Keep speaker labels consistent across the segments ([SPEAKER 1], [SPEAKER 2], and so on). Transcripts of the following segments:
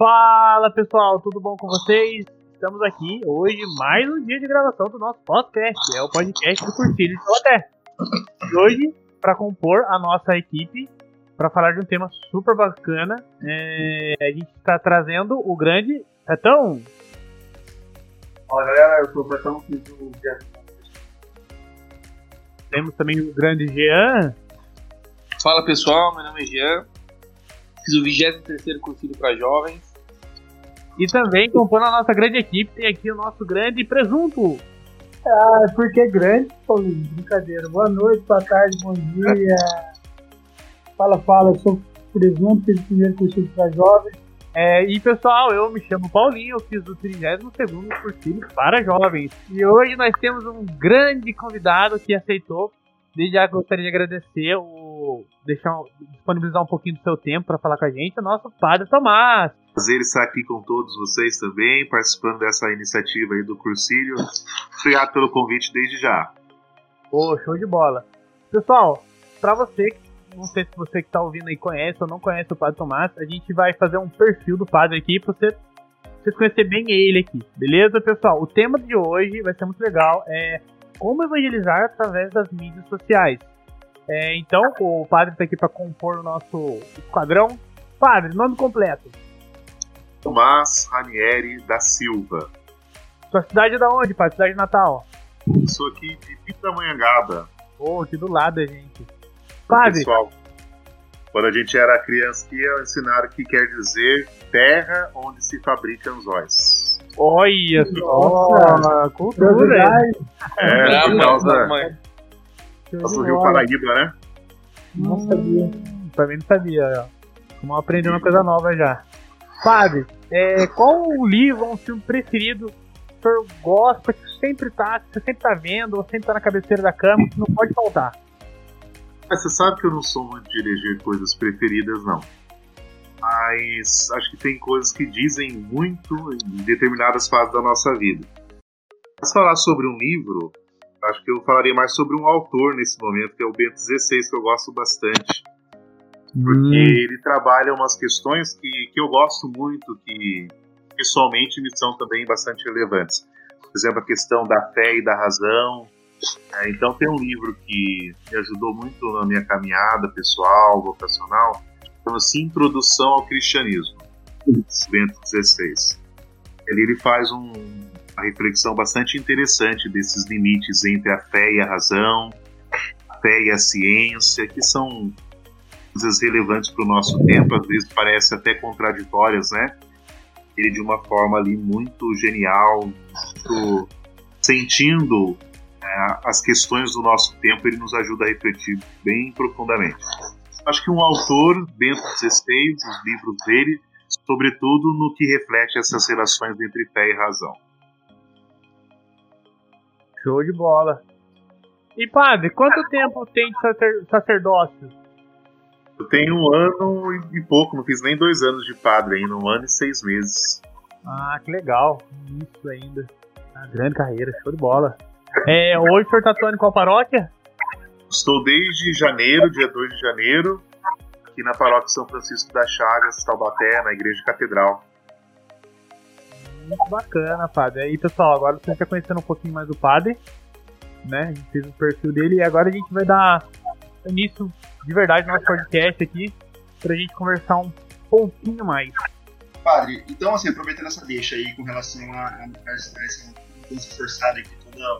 [SPEAKER 1] Fala pessoal, tudo bom com vocês? Estamos aqui hoje, mais um dia de gravação do nosso podcast, é o podcast do Cursilho de Taubaté. E hoje, para compor a nossa equipe, para falar de um tema super bacana, é, a gente está trazendo o grande Retão.
[SPEAKER 2] Fala galera, eu sou o Betão, fiz o
[SPEAKER 1] Temos também o grande Jean.
[SPEAKER 3] Fala pessoal, meu nome é Jean, fiz o 23 cursilho para jovens.
[SPEAKER 1] E também, compondo a nossa grande equipe, tem aqui o nosso grande presunto.
[SPEAKER 4] Ah, porque é grande, Paulinho, brincadeira. Boa noite, boa tarde, bom dia. Fala, fala, eu sou o presunto, fiz o primeiro cursilho para jovens.
[SPEAKER 1] É, e pessoal, eu me chamo Paulinho, eu fiz o 32 cursilho para jovens. E hoje nós temos um grande convidado que aceitou. Desde já gostaria de agradecer o deixar disponibilizar um pouquinho do seu tempo para falar com a gente, o nosso padre Tomás.
[SPEAKER 2] Prazer estar aqui com todos vocês também, participando dessa iniciativa aí do Cursilho. Obrigado pelo convite desde já.
[SPEAKER 1] Pô, show de bola. Pessoal, para você, não sei se você que está ouvindo aí conhece ou não conhece o Padre Tomás, a gente vai fazer um perfil do padre aqui para você, vocês conhecer bem ele aqui, beleza, pessoal? O tema de hoje vai ser muito legal, é como evangelizar através das mídias sociais. É, então, o padre está aqui para compor o nosso esquadrão. Padre, nome completo.
[SPEAKER 2] Tomás Ranieri da Silva.
[SPEAKER 1] Sua cidade é da onde, padre? Cidade de Natal?
[SPEAKER 2] Eu sou aqui de Pindamonhangaba.
[SPEAKER 1] Pô, aqui do lado, gente. Padre.
[SPEAKER 2] Pessoal, quando a gente era criança, que ensinaram o que quer dizer terra onde se fabricam anzóis.
[SPEAKER 1] Olha só, cultura.
[SPEAKER 2] É, por causa,
[SPEAKER 3] mãe.
[SPEAKER 2] do Rio Paraíba, né?
[SPEAKER 4] Não sabia.
[SPEAKER 1] Também não sabia. Vamos aprender uma coisa nova já. Padre, é, qual o livro ou um filme preferido que o senhor gosta, que sempre tá, que você sempre tá vendo, ou sempre tá na cabeceira da cama, que não pode faltar?
[SPEAKER 2] Mas você sabe que eu não sou muito de eleger coisas preferidas, não. Mas acho que tem coisas que dizem muito em determinadas fases da nossa vida. Mas falar sobre um livro, acho que eu falaria mais sobre um autor nesse momento, que é o Bento XVI, que eu gosto bastante. Porque
[SPEAKER 1] Hum.
[SPEAKER 2] ele trabalha umas questões que, que eu gosto muito, que pessoalmente me são também bastante relevantes. Por exemplo, a questão da fé e da razão. É, então tem um livro que me ajudou muito na minha caminhada pessoal, vocacional, chama-se Introdução ao Cristianismo, Bento XVI. Ali ele faz um- uma reflexão bastante interessante desses limites entre a fé e a razão, a fé e a ciência, que são coisas relevantes para o nosso tempo, às vezes parece até contraditórias, né? Ele de uma forma ali muito genial, muito sentindo é, as questões do nosso tempo, ele nos ajuda a refletir bem profundamente. Acho que um autor, Bento XVI, os livros dele, sobretudo no que reflete essas relações entre fé e razão.
[SPEAKER 1] Show de bola. E padre, quanto tempo tem de sacer- sacerdócio?
[SPEAKER 2] Eu tenho um ano e- pouco, não fiz nem dois anos de padre ainda, um ano e seis meses.
[SPEAKER 1] Ah, que legal. Isso ainda. Uma grande carreira, show de bola. É, hoje o senhor tá atuando em qual paróquia?
[SPEAKER 2] Estou desde janeiro, dia 2 de janeiro, aqui na paróquia São Francisco das Chagas, Taubaté, na Igreja Catedral.
[SPEAKER 1] Muito bacana, padre. Aí, pessoal, agora você já conhecendo um pouquinho mais do padre, né? A gente fez o perfil dele e agora a gente vai dar início de verdade no nosso podcast aqui pra gente conversar um pouquinho mais.
[SPEAKER 5] Padre, então, assim, aproveitando essa deixa aí com relação a, a, a essa mudança forçada que toda,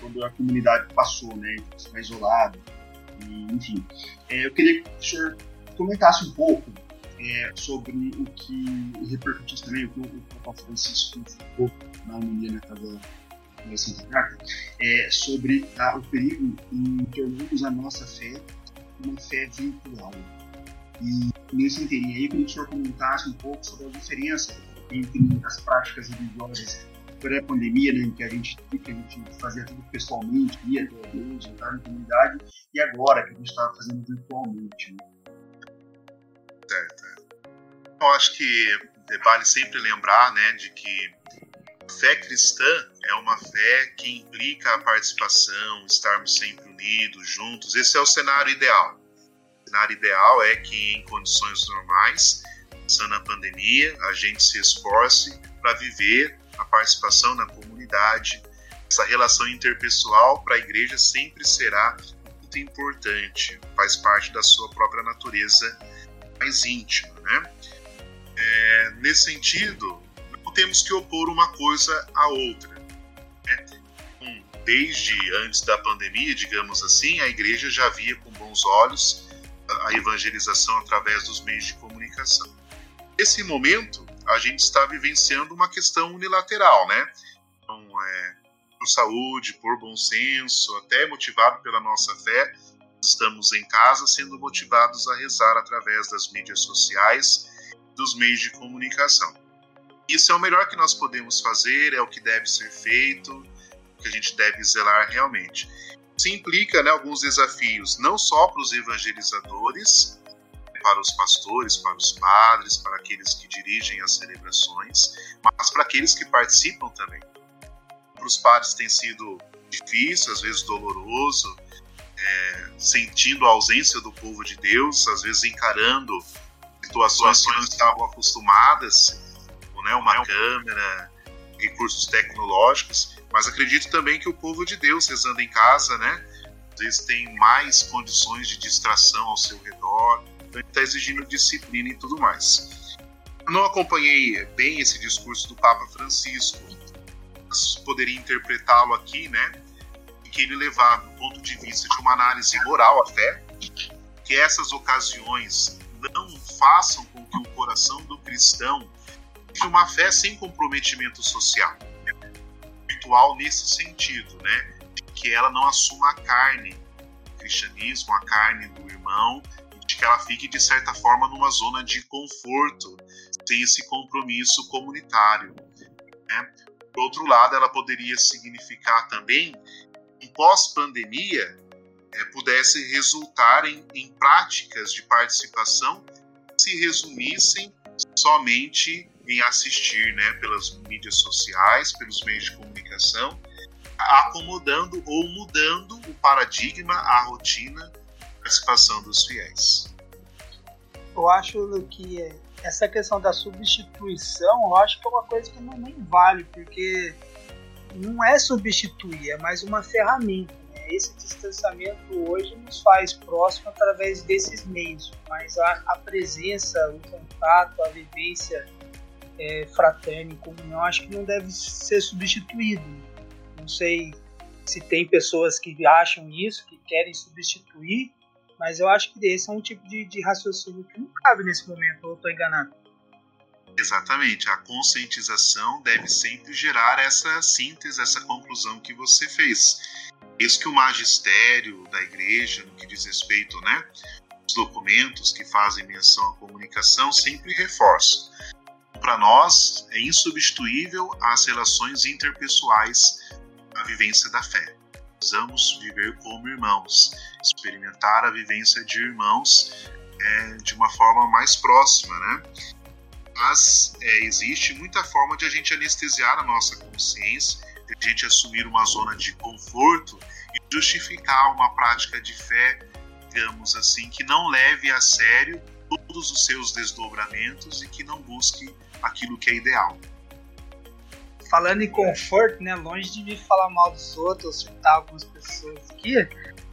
[SPEAKER 5] toda a comunidade passou, né? Ficar isolado, e, enfim. É, eu queria que o senhor comentasse um pouco é, sobre o que repercutisse também, o que o, Papa Francisco falou na homilia na casa da Santa Carta, é, sobre ah, o perigo em tornarmos a nossa fé uma fé virtual. E nesse inteirinho aí, queria que o senhor comentasse um pouco sobre a diferença entre as práticas religiosas pré-pandemia, né, em que a gente que a gente fazia tudo pessoalmente, ia até a igreja, entrar na comunidade, e agora que a gente está fazendo virtualmente. Né?
[SPEAKER 2] Eu acho que vale sempre lembrar né, de que fé cristã é uma fé que implica a participação, estarmos sempre unidos, juntos. Esse é o cenário ideal. O cenário ideal é que, em condições normais, passando a pandemia, a gente se esforce para viver a participação na comunidade. Essa relação interpessoal para a igreja sempre será muito importante, faz parte da sua própria natureza mais íntima. Né? É, nesse sentido, temos que opor uma coisa à outra. Né? Desde antes da pandemia, digamos assim, a igreja já via com bons olhos a evangelização através dos meios de comunicação. Nesse momento, a gente está vivenciando uma questão unilateral, né? Então, é, por saúde, por bom senso, até motivado pela nossa fé, estamos em casa sendo motivados a rezar através das mídias sociais, dos meios de comunicação. Isso é o melhor que nós podemos fazer, é o que deve ser feito, que a gente deve zelar realmente. Isso implica né, alguns desafios, não só para os evangelizadores, para os pastores, para os padres, para aqueles que dirigem as celebrações, mas para aqueles que participam também. Para os padres tem sido difícil, às vezes doloroso, é, sentindo a ausência do povo de Deus, às vezes encarando situações que não estavam acostumadas, como né, uma câmera, recursos tecnológicos, mas acredito também que o povo de Deus rezando em casa, né, às vezes tem mais condições de distração ao seu redor, então está exigindo disciplina e tudo mais. Não acompanhei bem esse discurso do Papa Francisco, mas poderia interpretá-lo aqui, né, que ele levar do ponto de vista de uma análise moral fé, que essas ocasiões não façam com que o coração do cristão uma fé sem comprometimento social, virtual nesse sentido, né, de que ela não assuma a carne, o cristianismo, a carne do irmão, de que ela fique de certa forma numa zona de conforto, sem esse compromisso comunitário. Né? Por outro lado, ela poderia significar também em pós-pandemia é, pudesse resultar em, em práticas de participação que se resumissem somente em assistir né, pelas mídias sociais, pelos meios de comunicação, acomodando ou mudando o paradigma, a rotina da participação dos fiéis.
[SPEAKER 4] Eu acho que essa questão da substituição, eu acho que é uma coisa que não nem vale, porque não é substituir, é mais uma ferramenta. Né? Esse distanciamento hoje nos faz próximo através desses meios, mas a, a presença, o contato, a vivência é, fraterna em comunhão, acho que não deve ser substituído. Não sei se tem pessoas que acham isso, que querem substituir, mas eu acho que esse é um tipo de, de raciocínio que não cabe nesse momento, ou estou enganado?
[SPEAKER 2] Exatamente, a conscientização deve sempre gerar essa síntese, essa conclusão que você fez. Isso que o magistério da igreja, no que diz respeito, né, os documentos que fazem menção à comunicação, sempre reforçam. Para nós, é insubstituível as relações interpessoais a vivência da fé. Precisamos viver como irmãos, experimentar a vivência de irmãos é, de uma forma mais próxima, né? mas é, existe muita forma de a gente anestesiar a nossa consciência, de a gente assumir uma zona de conforto e justificar uma prática de fé, digamos assim, que não leve a sério todos os seus desdobramentos e que não busque aquilo que é ideal.
[SPEAKER 4] Falando em conforto, né, longe de me falar mal dos outros, citar algumas pessoas aqui,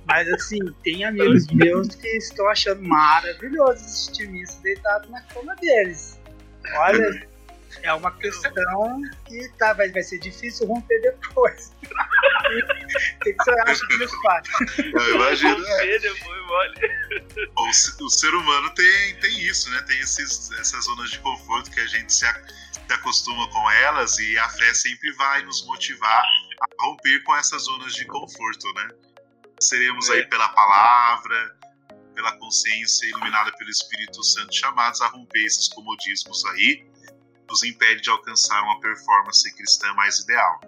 [SPEAKER 4] mas assim, tem amigos meus que estão achando maravilhoso assistir isso deitado na cama deles. Olha, é uma questão que tá, vai, vai ser difícil romper depois. o que, você acha disso, Fábio?
[SPEAKER 2] Eu imagino. É. Depois, o, o, ser humano tem, tem isso, né? Tem esses, essas zonas de conforto que a gente se, se acostuma com elas e a fé sempre vai nos motivar a romper com essas zonas de conforto, né? Seremos é. aí pela palavra, pela consciência iluminada pelo Espírito Santo, chamados a romper esses comodismos aí, nos impede de alcançar uma performance cristã mais ideal.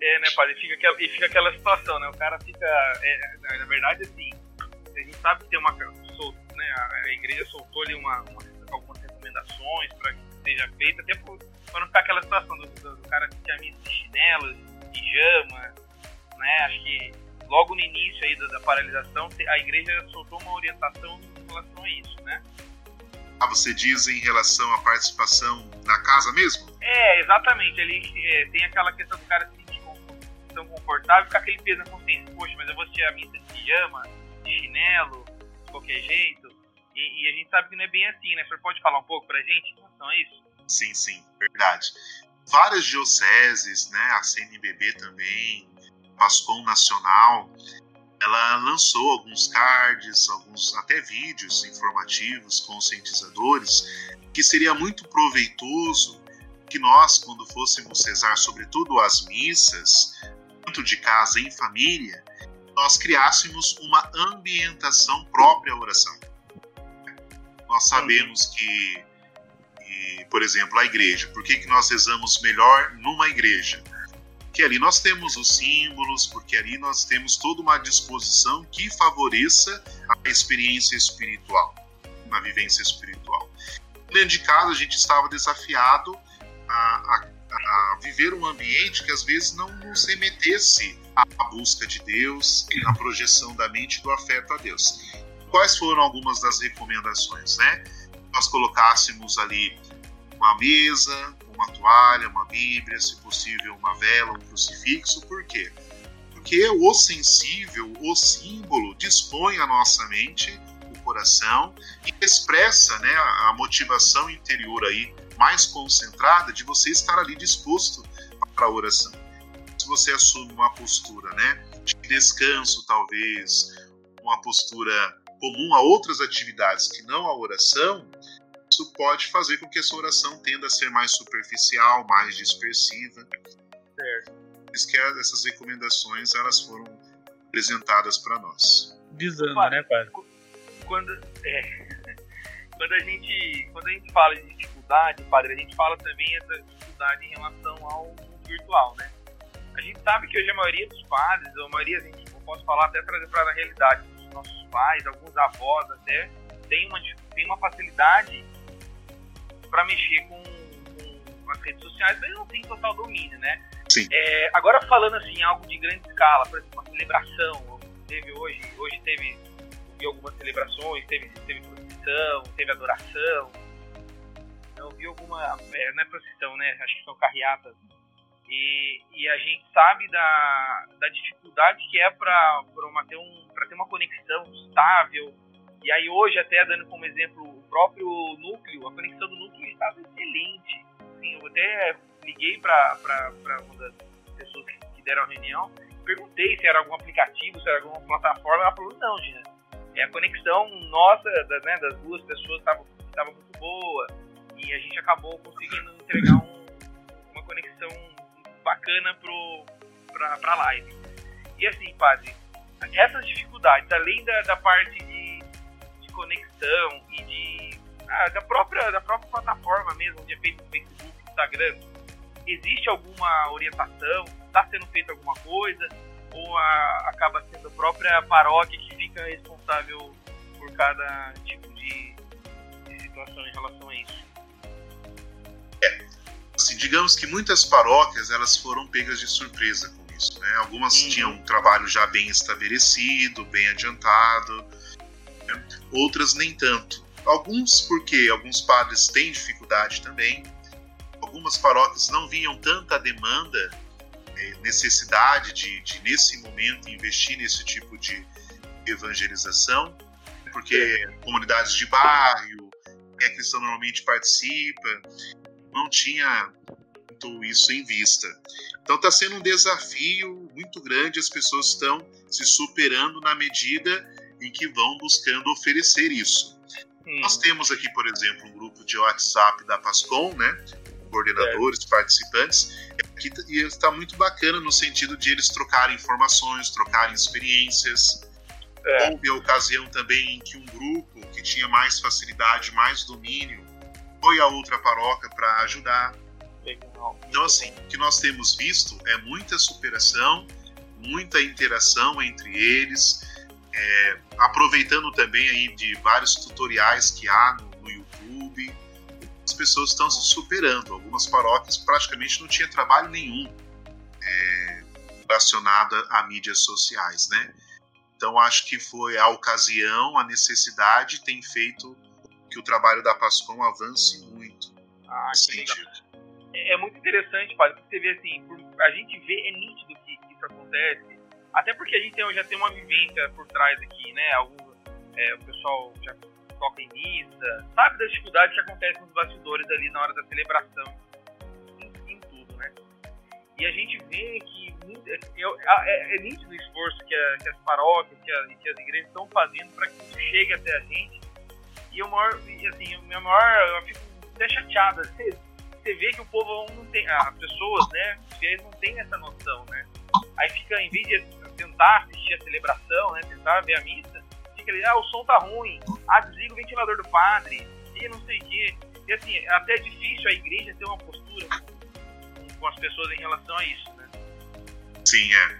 [SPEAKER 3] É, né, padre? Fica e fica aquela situação, né? O cara fica. É, na verdade, assim, a gente sabe que tem uma. né, a igreja soltou ali uma, uma algumas recomendações para que seja feita, até para não ficar aquela situação do, do, do cara que tinha missa de chinelos, pijama, né? Acho que logo no início aí da, da, paralisação, a igreja soltou uma orientação em relação a isso, né?
[SPEAKER 2] Ah, você diz em relação à participação na casa mesmo?
[SPEAKER 3] É, exatamente. Ali é, tem aquela questão do cara se sentir tão confortável ficar aquele peso na consciência. Poxa, mas eu vou assistir a missa de pijama, de chinelo, de qualquer jeito. E, e, a gente sabe que não é bem assim, né? O senhor pode falar um pouco pra gente em relação a isso?
[SPEAKER 2] Sim, sim, verdade. Várias dioceses, né? A CNBB também, Pascom Nacional, ela lançou alguns cards, alguns até vídeos informativos, conscientizadores, que seria muito proveitoso que nós, quando fôssemos rezar, sobretudo as missas, tanto de casa em família, nós criássemos uma ambientação própria à oração. Nós sabemos que, que por exemplo, a igreja, por que, que nós rezamos melhor numa igreja? Porque ali nós temos os símbolos, porque ali nós temos toda uma disposição que favoreça a experiência espiritual, uma vivência espiritual. Dentro de casa, a gente estava desafiado a, a, a viver um ambiente que às vezes não nos remetesse à busca de Deus, à projeção da mente e do afeto a Deus. Quais foram algumas das recomendações, né? Nós colocássemos ali uma mesa, uma toalha, uma Bíblia, se possível uma vela, um crucifixo. Por quê? Porque o sensível, o símbolo, dispõe a nossa mente, o coração e expressa né, a motivação interior aí mais concentrada de você estar ali disposto para a oração. Se você assume uma postura né, de descanso, talvez, uma postura comum a outras atividades que não a oração, isso pode fazer com que a sua oração tenda a ser mais superficial, mais dispersiva.
[SPEAKER 3] Certo.
[SPEAKER 2] Por isso que essas recomendações elas foram apresentadas para nós.
[SPEAKER 1] Visando, né, padre?
[SPEAKER 3] Quando, é, quando, a gente, quando a gente fala de dificuldade, padre, a gente fala também essa dificuldade em relação ao mundo virtual, né? A gente sabe que hoje a maioria dos padres, ou a maioria, a gente, eu posso falar até trazer para a realidade dos nossos pais, alguns avós até, tem uma, tem uma facilidade para mexer com, com, as redes sociais, mas não tem total domínio, né?
[SPEAKER 2] Sim.
[SPEAKER 3] É, agora falando assim, algo de grande escala, por exemplo, uma celebração, teve hoje, hoje teve vi algumas celebrações, teve, teve procissão, teve adoração. Eu vi alguma, é, não é procissão, né? Acho que são carreatas. E, e a gente sabe da, da dificuldade que é para ter, um, ter uma conexão estável, e aí hoje, até dando como exemplo o próprio núcleo, a conexão do núcleo estava excelente. Assim, eu até liguei para uma das pessoas que deram a reunião, perguntei se era algum aplicativo, se era alguma plataforma, ela falou, não, Gina, é a conexão nossa, da, né, das duas pessoas estava muito boa, e a gente acabou conseguindo entregar um, uma conexão bacana para a live. E assim, padre, essas dificuldades, além da, da parte de conexão e de ah, da própria da própria plataforma mesmo, de feito no Facebook, Instagram, existe alguma orientação? Está sendo feita alguma coisa? Ou a, acaba sendo a própria paróquia que fica responsável por cada tipo de, de situação em relação a isso?
[SPEAKER 2] É, assim, digamos que muitas paróquias elas foram pegas de surpresa com isso, né? Algumas uhum. tinham um trabalho já bem estabelecido, bem adiantado, outras nem tanto. Alguns porque alguns padres têm dificuldade também, algumas paróquias não viam tanta demanda, eh, necessidade de, de, nesse momento, investir nesse tipo de evangelização, porque comunidades de bairro, é cristão normalmente participa, não tinha muito isso em vista. Então está sendo um desafio muito grande, as pessoas estão se superando na medida em que vão buscando oferecer isso. Hum. Nós temos aqui, por exemplo, um grupo de WhatsApp da Pascom, né? Coordenadores, é. participantes, e está muito bacana no sentido de eles trocarem informações, trocarem experiências. É. Houve a ocasião também em que um grupo que tinha mais facilidade, mais domínio, foi a outra paróquia para ajudar. Então, assim, o que nós temos visto é muita superação, muita interação entre eles, é, aproveitando também aí de vários tutoriais que há no, no YouTube, as pessoas estão se superando. Algumas paróquias praticamente não tinha trabalho nenhum é, relacionado a mídias sociais, né? Então acho que foi a ocasião, a necessidade tem feito que o trabalho da Pascom avance muito.
[SPEAKER 3] Ah, que legal. É, é muito interessante, padre, porque você vê assim, a gente vê, é nítido que, isso acontece, até porque a gente tem, já tem uma vivência por trás aqui, né? Algum, é, o pessoal já toca em missa, sabe das dificuldades que acontecem nos bastidores ali na hora da celebração, em, em tudo, né? E a gente vê que é, é, é, nítido o esforço que, a, que as paróquias que, a, que, as igrejas estão fazendo para que isso chegue até a gente. E o maior, assim, o meu maior, eu fico até chateado. Você, você vê que o povo não tem, as pessoas, né, eles não têm essa noção, né? Aí fica, em vez de tentar assistir a celebração, né, tentar ver a missa, fica ali, ah, o som tá ruim, ah, desliga o ventilador do padre, e não sei o quê. E assim, é até difícil a igreja ter uma postura com, as pessoas em relação a isso, né?
[SPEAKER 2] Sim, é.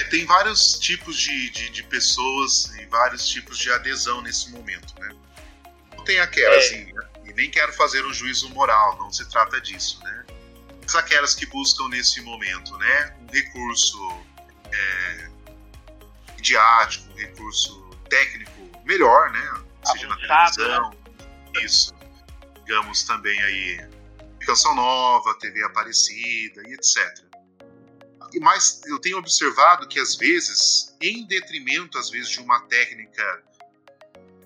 [SPEAKER 2] é. Tem vários tipos de, de, de, pessoas e vários tipos de adesão nesse momento, né? Tem aquelas, é. e, e, nem quero fazer um juízo moral, não se trata disso, né? Mas aquelas que buscam nesse momento, né? Um recurso é, midiático, um recurso técnico melhor, né? Seja na televisão, né? isso. Digamos também aí Canção Nova, TV Aparecida e etc mas eu tenho observado que às vezes, em detrimento às vezes de uma técnica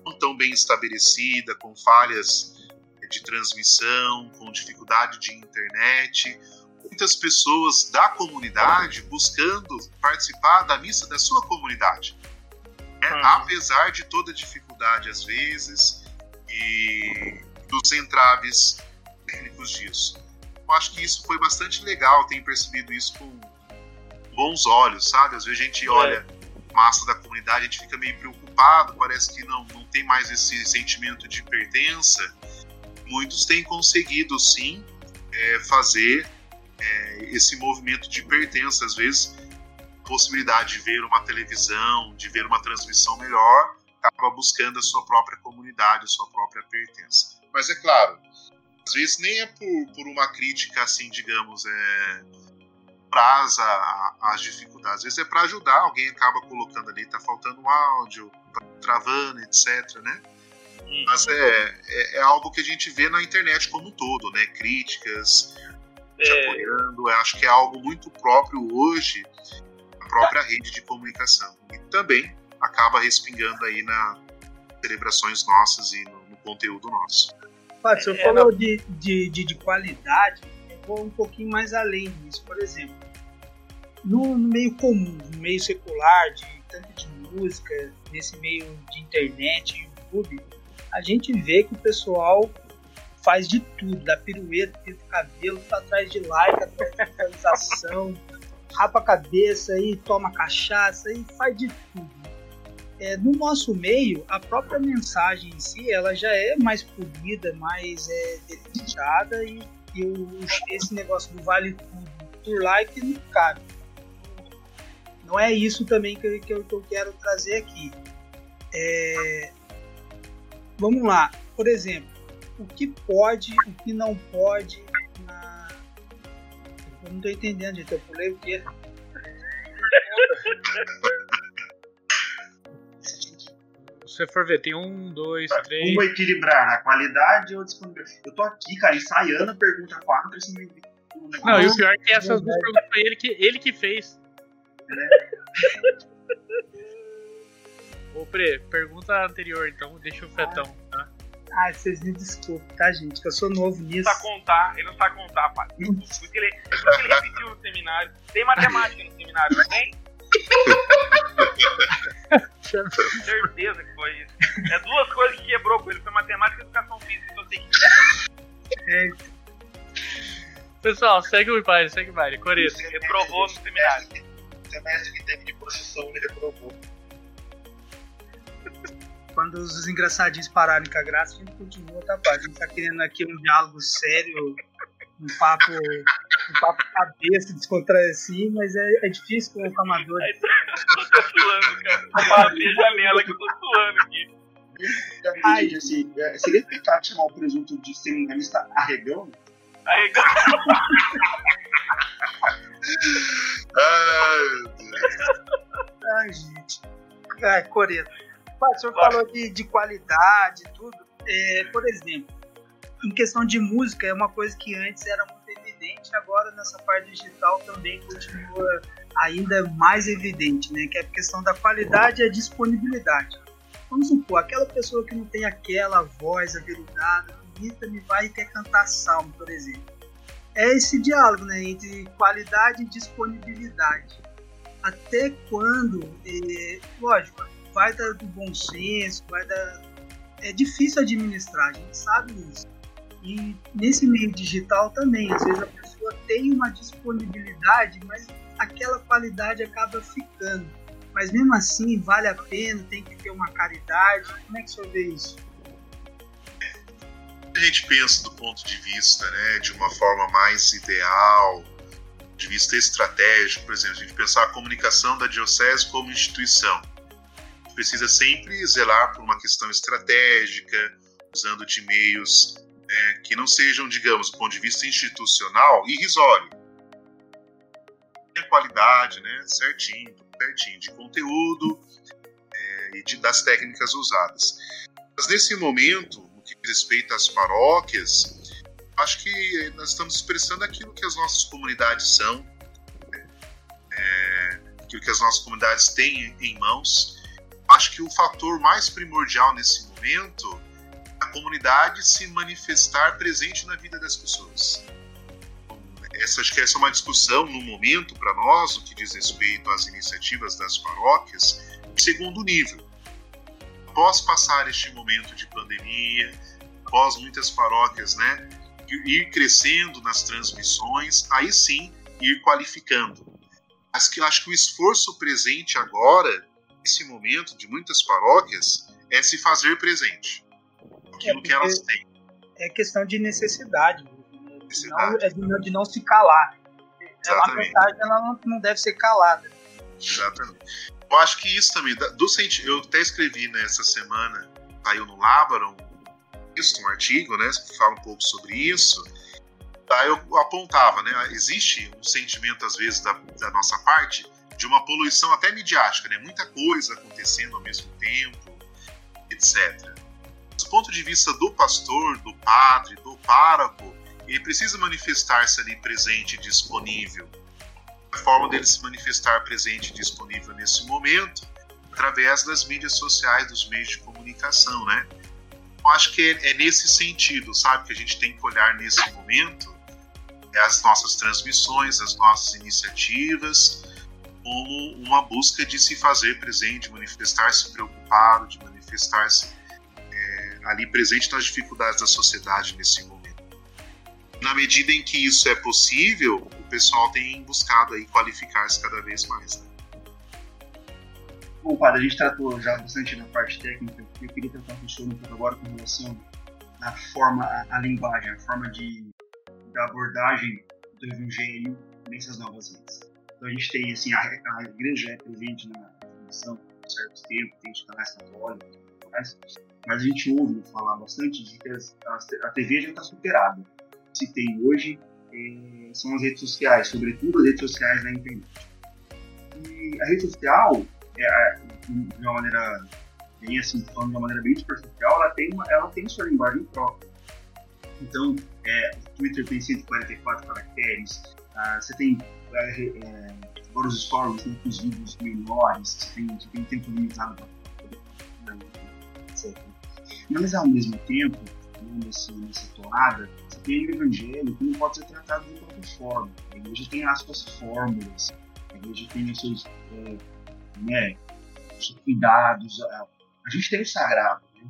[SPEAKER 2] não tão bem estabelecida, com falhas de transmissão, com dificuldade de internet, muitas pessoas da comunidade buscando participar da missa da sua comunidade. Né? Uhum. Apesar de toda dificuldade às vezes e dos entraves técnicos disso. Eu acho que isso foi bastante legal, tenho percebido isso com bons olhos, sabe? Às vezes a gente olha a massa da comunidade, a gente fica meio preocupado, parece que não, não tem mais esse sentimento de pertença. Muitos têm conseguido, sim, é, fazer é, esse movimento de pertença. Às vezes, possibilidade de ver uma televisão, de ver uma transmissão melhor, acaba buscando a sua própria comunidade, a sua própria pertença. Mas é claro, às vezes nem é por, por uma crítica assim, digamos, é, praza as dificuldades. Às vezes é para ajudar, alguém acaba colocando ali, tá faltando um áudio, tá travando, etc, né? Mas é, é, é, algo que a gente vê na internet como um todo, né? Críticas, é. apoiando. Eu acho que é algo muito próprio hoje da própria rede de comunicação. E também acaba respingando aí na celebrações nossas e no, no conteúdo nosso.
[SPEAKER 4] Pátio, você é, falou de, de, de, de qualidade vou um pouquinho mais além disso. Por exemplo, no, no meio comum, no meio secular, de tanto de música, nesse meio de internet, YouTube, a gente vê que o pessoal faz de tudo, da pirueta, pinta cabelo, tá atrás de like, atrás de visualização, rapa a cabeça e toma cachaça e faz de tudo. É, no nosso meio, a própria mensagem em si, ela já é mais polida, mais é, delimitada e e o, esse negócio do vale tudo por like não cabe. Não é isso também que, que, eu, que eu quero trazer aqui. É, vamos lá, por exemplo, o que pode, o que não pode na... Eu não estou entendendo, gente. Eu pulei o quê?
[SPEAKER 1] você for ver, tem um, dois, três.
[SPEAKER 5] Como equilibrar a qualidade ou disponibilidade? Eu tô aqui, cara, ensaiando a pergunta 4 e você me
[SPEAKER 1] um Não, e o pior é que essas duas perguntas foi ele que, ele que fez. É. Ô, Pre, pergunta anterior, então, deixa o Fetão, tá?
[SPEAKER 4] Ah, vocês me desculpem, tá, gente? Que eu sou novo nisso.
[SPEAKER 3] Ele não sabe contar, ele não sabe contar, pai. Porque ele, porque ele repetiu no seminário. Tem matemática no seminário, não tem? Certeza que foi isso. É duas coisas que quebrou com ele: foi matemática e educação física. Então tem que.
[SPEAKER 1] É. Pessoal, segue o pai, segue o baile. Coreto.
[SPEAKER 3] Reprovou no seminário.
[SPEAKER 5] Semestre que teve de processão, ele reprovou.
[SPEAKER 4] Quando os engraçadinhos pararem com a graça, a gente continua, tá, pai? A gente tá querendo aqui um diálogo sério um papo, um papo cabeça, descontrair assim, mas é, é difícil com o amador.
[SPEAKER 3] É, eu tô suando, cara. Abri a janela que eu tô suando aqui.
[SPEAKER 5] Ai, assim, é, seria pecado chamar o presunto de seminarista arregão?
[SPEAKER 3] Arregão?
[SPEAKER 2] Ai, meu Deus.
[SPEAKER 4] Ai, gente. Ai, Coreto. O senhor falou de, de qualidade e tudo. É, por exemplo, em questão de música, é uma coisa que antes era muito evidente, agora nessa parte digital também continua ainda mais evidente, né? Que é a questão da qualidade e a disponibilidade. Vamos supor, aquela pessoa que não tem aquela voz aveludada, bonita, me vai e quer cantar salmo, por exemplo. É esse diálogo, né? Entre qualidade e disponibilidade. Até quando, é, lógico, vai dar do bom senso, vai. É difícil administrar, a gente sabe isso. E nesse meio digital também, às vezes a pessoa tem uma disponibilidade, mas aquela qualidade acaba ficando. Mas mesmo assim, vale a pena, tem que ter uma caridade. Como é que o senhor vê isso?
[SPEAKER 2] A gente pensa do ponto de vista, né, de uma forma mais ideal, de vista estratégico, por exemplo, a gente pensar a comunicação da diocese como instituição. Precisa sempre zelar por uma questão estratégica, usando de meios é, que não sejam, digamos, do ponto de vista institucional, irrisório. Tem a qualidade, né, certinho, pertinho de conteúdo é, e de, das técnicas usadas. Mas nesse momento, no que diz respeito às paróquias, acho que nós estamos expressando aquilo que as nossas comunidades são, é, aquilo que as nossas comunidades têm em mãos. Acho que o fator mais primordial nesse momento é a comunidade se manifestar presente na vida das pessoas essa, acho que essa é uma discussão no momento para nós, no que diz respeito às iniciativas das paróquias, de segundo nível. Após passar este momento de pandemia, após muitas paróquias né, ir crescendo nas transmissões, aí sim ir qualificando. Mas que acho que o esforço presente agora, nesse momento de muitas paróquias, é se fazer presente. Aquilo é que elas têm.
[SPEAKER 4] É questão de necessidade não, é de, de não se calar. Exatamente. A mensagem ela não, não deve ser calada.
[SPEAKER 2] Exatamente. Eu acho que isso também, do eu até escrevi nessa semana, saiu no Labaron, um artigo, né, que fala um pouco sobre isso. Aí eu apontava, né, existe um sentimento às vezes da, da nossa parte de uma poluição até midiática, né, muita coisa acontecendo ao mesmo tempo, etc. Do ponto de vista do pastor, do padre, do pároco, ele precisa manifestar-se ali presente e disponível. A forma dele se manifestar presente e disponível nesse momento, através das mídias sociais, dos meios de comunicação, né? Eu acho que é, nesse sentido, sabe, que a gente tem que olhar nesse momento é as nossas transmissões, as nossas iniciativas, como uma busca de se fazer presente, de manifestar-se preocupado, de manifestar-se é, ali presente nas dificuldades da sociedade nesse momento na medida em que isso é possível, o pessoal tem buscado aí qualificar-se cada vez mais. Né?
[SPEAKER 5] Bom, padre, a gente tratou já bastante na parte técnica. Eu queria tratar com o senhor um pouco agora com relação à forma, à, linguagem, à forma de, da abordagem do evangelho nessas novas redes. Então a gente tem, assim, a, a igreja é presente na transmissão por certo tempo, tem os canais católicos, mas a gente ouve falar bastante de que as, a, a TV já está superada se tem hoje é, são as redes sociais, sobretudo as redes sociais da internet. E a rede social, é, de uma maneira bem assim, falando de uma maneira bem superficial, ela tem, uma, ela tem sua linguagem própria. Então, é, o Twitter tem 144 caracteres, ah, você tem é, agora os stories, tem os vídeos menores, você tem, tem tempo limitado para etc. Mas ao mesmo tempo, nessa, nessa toada, você tem o evangelho que não pode ser tratado de qualquer forma. A igreja tem as suas fórmulas, a igreja tem os seus, é, né, seus cuidados, a, a, gente tem o sagrado. Né?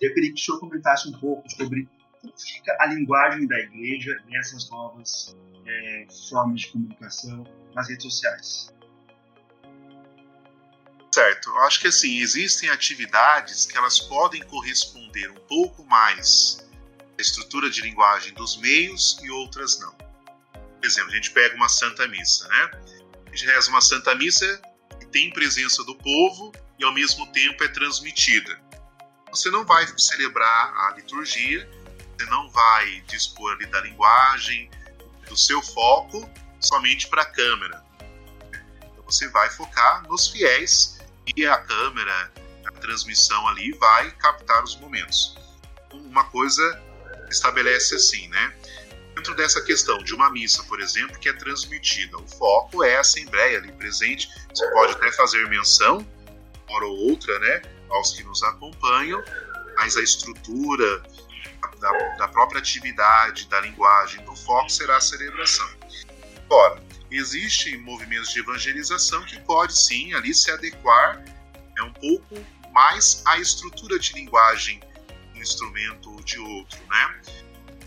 [SPEAKER 5] Eu queria que o senhor comentasse um pouco sobre como fica a linguagem da igreja nessas novas é, formas de comunicação nas redes sociais.
[SPEAKER 2] Certo, eu acho que assim, existem atividades que elas podem corresponder um pouco mais à estrutura de linguagem dos meios e outras não. Por exemplo, a gente pega uma Santa Missa, né? A gente reza uma Santa Missa que tem presença do povo e ao mesmo tempo é transmitida. Você não vai celebrar a liturgia, você não vai dispor ali da linguagem, do seu foco somente para a câmera. Então você vai focar nos fiéis e a câmera a transmissão ali vai captar os momentos. Uma coisa estabelece assim, né? Dentro dessa questão de uma missa, por exemplo, que é transmitida, o foco é a assembleia ali presente. Você pode até fazer menção, hora ou outra, né, aos que nos acompanham, mas a estrutura da, da própria atividade, da linguagem, do foco será a celebração. Agora, existem movimentos de evangelização que pode sim ali se adequar é um pouco mais à estrutura de linguagem de um instrumento ou de outro, né?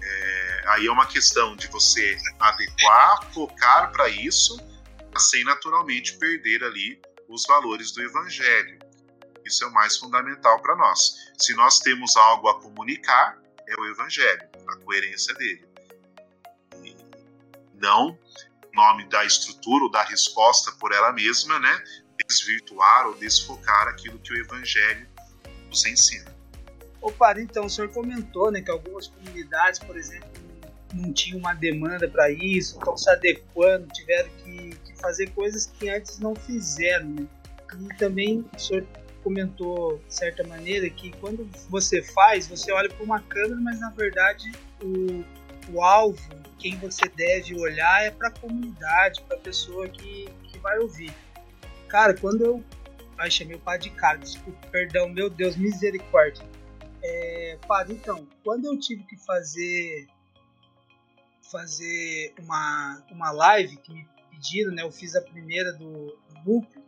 [SPEAKER 2] É, aí é uma questão de você adequar, focar para isso, sem naturalmente perder ali os valores do evangelho. Isso é o mais fundamental para nós. Se nós temos algo a comunicar, é o evangelho, a coerência dele. E não nome da estrutura ou da resposta por ela mesma, né? Desvirtuar ou desfocar aquilo que o evangelho nos ensina.
[SPEAKER 4] Ô, Padre, então, o senhor comentou né, que algumas comunidades, por exemplo, não tinham uma demanda para isso, estão se adequando, tiveram que, que, fazer coisas que antes não fizeram. Né? E também o senhor comentou, de certa maneira, que quando você faz, você olha para uma câmera, mas na verdade o, o alvo, quem você deve olhar é para a comunidade, para a pessoa que, que vai ouvir. Cara, quando eu. Ai, chamei o padre de cara, desculpa, perdão, meu Deus, misericórdia. É, padre, então, quando eu tive que fazer fazer uma, uma live que me pediram, né? Eu fiz a primeira do, do núcleo.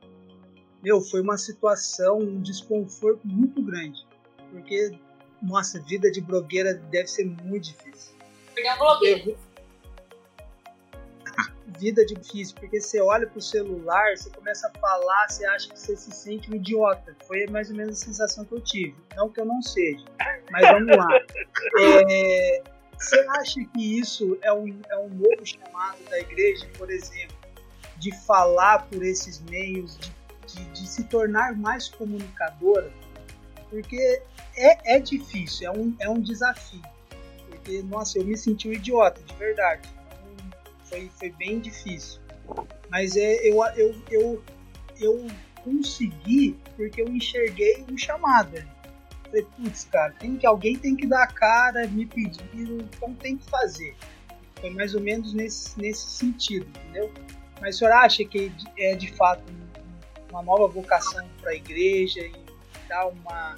[SPEAKER 4] Meu, foi uma situação, um desconforto muito grande. Porque, nossa, vida de blogueira deve ser muito difícil.
[SPEAKER 6] Perdeu blogueiro
[SPEAKER 4] vida difícil, porque você olha pro celular, você começa a falar, você acha que você se sente um idiota. Foi mais ou menos a sensação que eu tive. Não que eu não seja, mas vamos lá. É, você acha que isso é um, é um novo chamado da igreja, por exemplo, de falar por esses meios, de, de, de se tornar mais comunicadora? Porque é, é difícil, é um, é um desafio. Porque, nossa, eu me senti um idiota, de verdade foi, foi bem difícil. Mas é, eu, eu, eu, eu consegui porque eu enxerguei um chamado. Falei, putz, cara, tem que, alguém tem que dar a cara, me pediram, então tem que fazer. Foi mais ou menos nesse, nesse sentido, entendeu? Mas o senhor acha que é de fato uma nova vocação para a igreja e dar uma,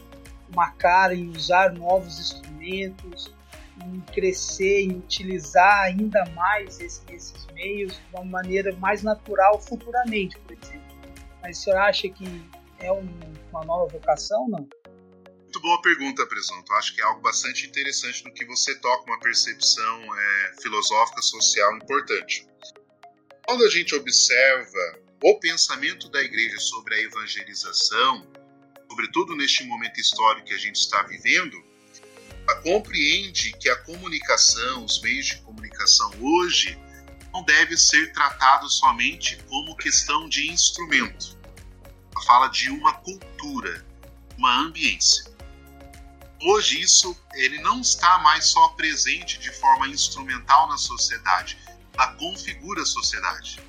[SPEAKER 4] uma cara em usar novos instrumentos, em crescer, em utilizar ainda mais esse, esses meios de uma maneira mais natural futuramente, por exemplo. Mas o senhor acha que é um, uma nova vocação, não?
[SPEAKER 2] Muito boa pergunta, Presunto. Acho que é algo bastante interessante no que você toca uma percepção é, filosófica, social importante. Quando a gente observa o pensamento da igreja sobre a evangelização, sobretudo neste momento histórico que a gente está vivendo, compreende que a comunicação, os meios de comunicação hoje, não deve ser tratado somente como questão de instrumento. Ela fala de uma cultura, uma ambiência. Hoje isso ele não está mais só presente de forma instrumental na sociedade, ela configura a sociedade,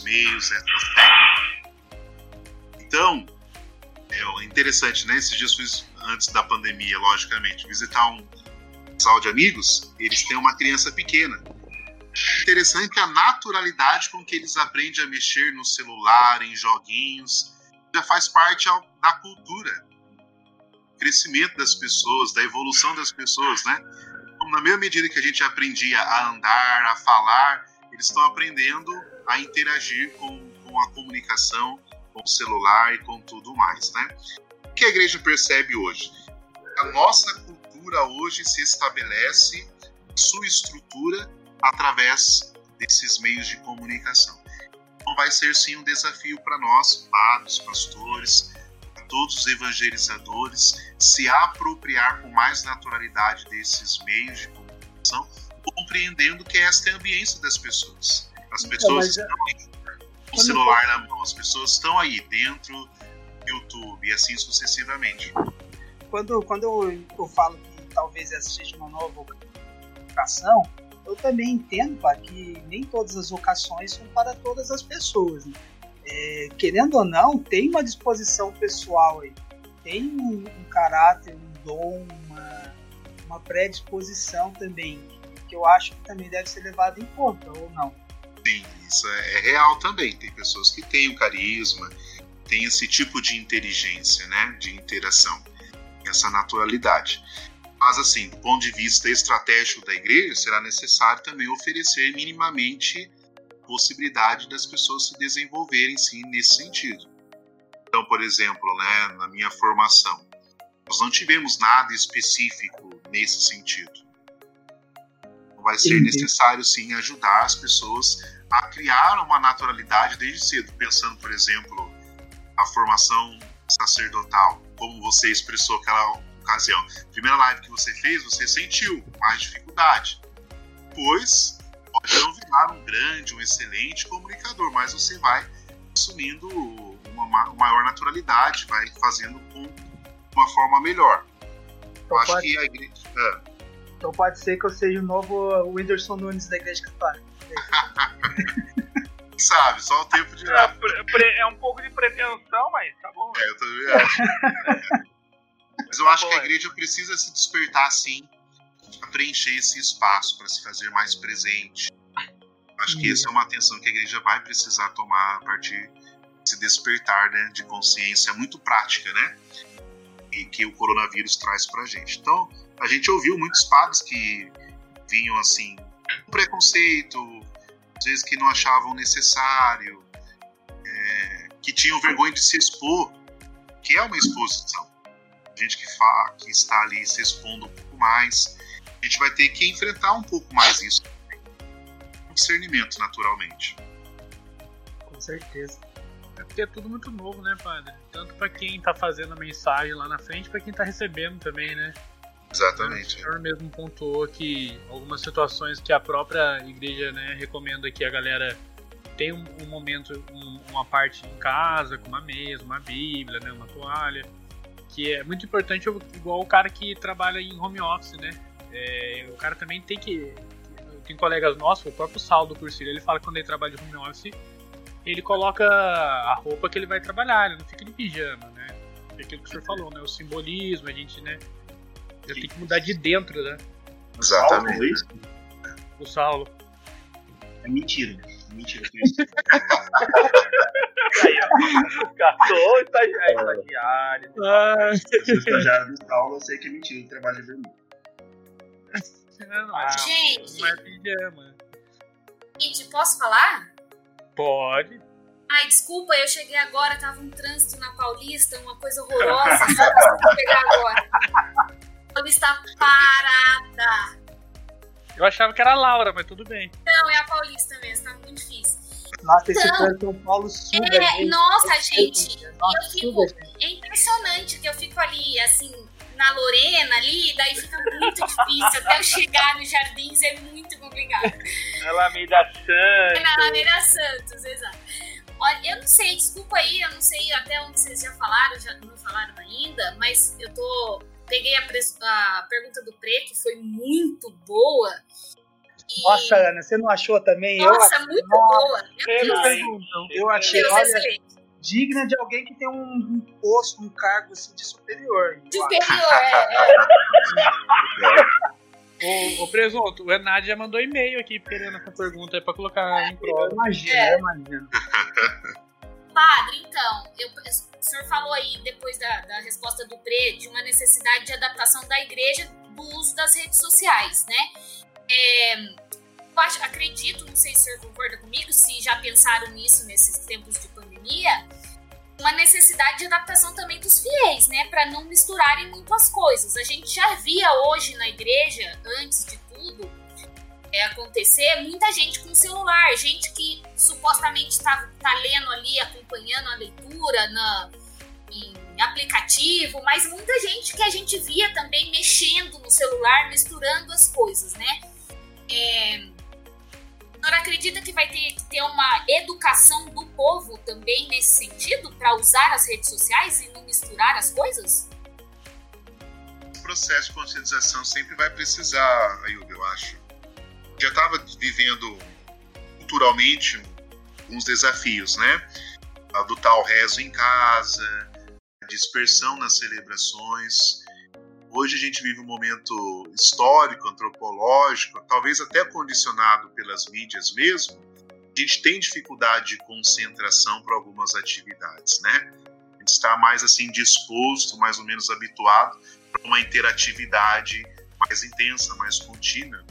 [SPEAKER 2] meios, técnicas. Então, é interessante, né? Esses dias fiz antes da pandemia, logicamente, visitar um casal de amigos, eles têm uma criança pequena. Interessante a naturalidade com que eles aprendem a mexer no celular, em joguinhos, já faz parte da cultura, crescimento das pessoas, da evolução das pessoas, né? Então, na mesma medida que a gente aprendia a andar, a falar, eles estão aprendendo a interagir com, com a comunicação, com o celular e com tudo mais, né? que a igreja percebe hoje? A nossa cultura hoje se estabelece, sua estrutura, através desses meios de comunicação. Então, vai ser sim um desafio para nós, padres, pastores, todos os evangelizadores, se apropriar com mais naturalidade desses meios de comunicação, compreendendo que esta é a ambiência das pessoas. As pessoas então, estão aí o celular na mão, as pessoas estão aí dentro YouTube e assim sucessivamente.
[SPEAKER 4] Quando, quando eu, eu falo que talvez essa seja uma nova vocação, eu também entendo pá, que nem todas as vocações são para todas as pessoas. Né? É, querendo ou não, tem uma disposição pessoal aí. tem um, um caráter, um dom, uma, uma predisposição também, que eu acho que também deve ser levado em conta, ou não?
[SPEAKER 2] Sim, isso é real também. Tem pessoas que têm o carisma, têm esse tipo de inteligência, né, de interação, essa naturalidade. Mas, assim, do ponto de vista estratégico da igreja, será necessário também oferecer minimamente possibilidade das pessoas se desenvolverem, sim, nesse sentido. Então, por exemplo, né, na minha formação, nós não tivemos nada específico nesse sentido. Vai ser necessário, sim, ajudar as pessoas a criar uma naturalidade desde cedo, pensando, por exemplo, a formação sacerdotal, como você expressou aquela ocasião. Primeira live que você fez, você sentiu mais dificuldade. Depois, pode não virar um grande, um excelente comunicador, mas você vai assumindo uma, maior naturalidade, vai fazendo com uma forma melhor.
[SPEAKER 4] Então eu acho pode... que a igreja. Ah. Então pode ser que eu seja o novo Whindersson Nunes da Igreja Católica.
[SPEAKER 2] Sabe, só o tempo de.
[SPEAKER 3] É, é, um pouco de pretensão, mas tá bom.
[SPEAKER 2] É, eu também acho. mas eu tá acho bom, que a igreja precisa se despertar sim para preencher esse espaço, para se fazer mais presente. Acho que essa é uma atenção que a igreja vai precisar tomar a partir desse despertar né, de consciência muito prática, né? E que o coronavírus traz para a gente. Então, a gente ouviu muitos padres que vinham assim, preconceito, às vezes que não achavam necessário, é, que tinham vergonha de se expor, que é uma exposição. Gente que, fala, que está ali se expondo um pouco mais a gente vai ter que enfrentar um pouco mais isso. Um discernimento, naturalmente.
[SPEAKER 4] Com certeza.
[SPEAKER 1] É porque é tudo muito novo, né, padre? Tanto para quem tá fazendo a mensagem lá na frente, para quem tá recebendo também, né?
[SPEAKER 2] Exatamente.
[SPEAKER 1] O senhor mesmo pontuou que algumas situações que a própria igreja né, recomenda que a galera tenha um, um momento, um, uma parte em casa, com uma mesa, uma bíblia, né, uma toalha, que é muito importante, igual o cara que trabalha em home office, né? É, o cara também tem que. Tem colegas nossos, o próprio Saldo Cursilho, ele fala que quando ele trabalha de home office, ele coloca a roupa que ele vai trabalhar, ele não fica de pijama, né? É aquilo que o senhor falou, né? O simbolismo, a gente, né? Já tem que mudar de dentro, né?
[SPEAKER 2] Exatamente.
[SPEAKER 1] O Saulo.
[SPEAKER 5] É mentira. É mentira.
[SPEAKER 3] Aí, ó. Catou estagiário. estagiário.
[SPEAKER 5] Ah. Se o estagiário do Saulo, eu sei que é mentira, ele trabalha de vermelho.
[SPEAKER 6] Ah, gente.
[SPEAKER 1] Não é pijama.
[SPEAKER 6] Gente, posso falar?
[SPEAKER 1] Pode.
[SPEAKER 6] Ai, desculpa, eu cheguei agora, tava um trânsito na Paulista, uma coisa horrorosa, só consegui pegar agora. A Paulista parada.
[SPEAKER 1] Eu achava que era a Laura, mas tudo bem.
[SPEAKER 6] Não, é a Paulista mesmo, tá muito difícil.
[SPEAKER 4] Nossa, esse então, São Paulo suga,
[SPEAKER 6] é, gente. Nossa, gente, Nossa, eu fico. É impressionante que eu fico ali, assim, na Lorena ali, daí fica muito difícil. Até eu chegar nos jardins é muito complicado.
[SPEAKER 3] Na Alameda Santos. É
[SPEAKER 6] na Alameda Santos, exato. Olha, eu não sei, desculpa aí, eu não sei até onde vocês já falaram, já não falaram ainda, mas eu tô. Peguei a, a pergunta do Preto, foi muito boa.
[SPEAKER 4] E... Nossa, Ana, você não achou também?
[SPEAKER 6] Nossa, eu... muito Nossa, boa.
[SPEAKER 4] Eu, eu, eu achei, olha, excelente digna de alguém que tem um, um posto, um cargo assim, de superior.
[SPEAKER 6] Superior, é.
[SPEAKER 1] é. o, Presunto, o Enad já mandou e-mail aqui querendo essa pergunta é pra colocar em prova.
[SPEAKER 4] Imagina, é. eu imagino.
[SPEAKER 6] Padre, então, eu, o senhor falou aí, depois da, da resposta do Pre, de uma necessidade de adaptação da igreja do uso das redes sociais, né? É, acho, acredito, não sei se o senhor concorda comigo, se já pensaram nisso nesses tempos de pandemia, uma necessidade de adaptação também dos fiéis, né, para não misturarem muito as coisas. A gente já via hoje na igreja, antes de tudo é, acontecer, muita gente com celular, gente que supostamente está tá lendo ali, acompanhando a leitura na, em aplicativo, mas muita gente que a gente via também mexendo no celular, misturando as coisas, né? É, a senhora acredita que vai ter que ter uma educação do povo também nesse sentido, para usar as redes sociais e não misturar as coisas?
[SPEAKER 2] O processo de conscientização sempre vai precisar, Ayuba, eu acho. Já estava vivendo culturalmente uns desafios, né? Adotar o rezo em casa, dispersão nas celebrações. Hoje a gente vive um momento histórico, antropológico, talvez até condicionado pelas mídias mesmo. A gente tem dificuldade de concentração para algumas atividades, né? A gente está mais assim disposto, mais ou menos habituado para uma interatividade mais intensa, mais contínua.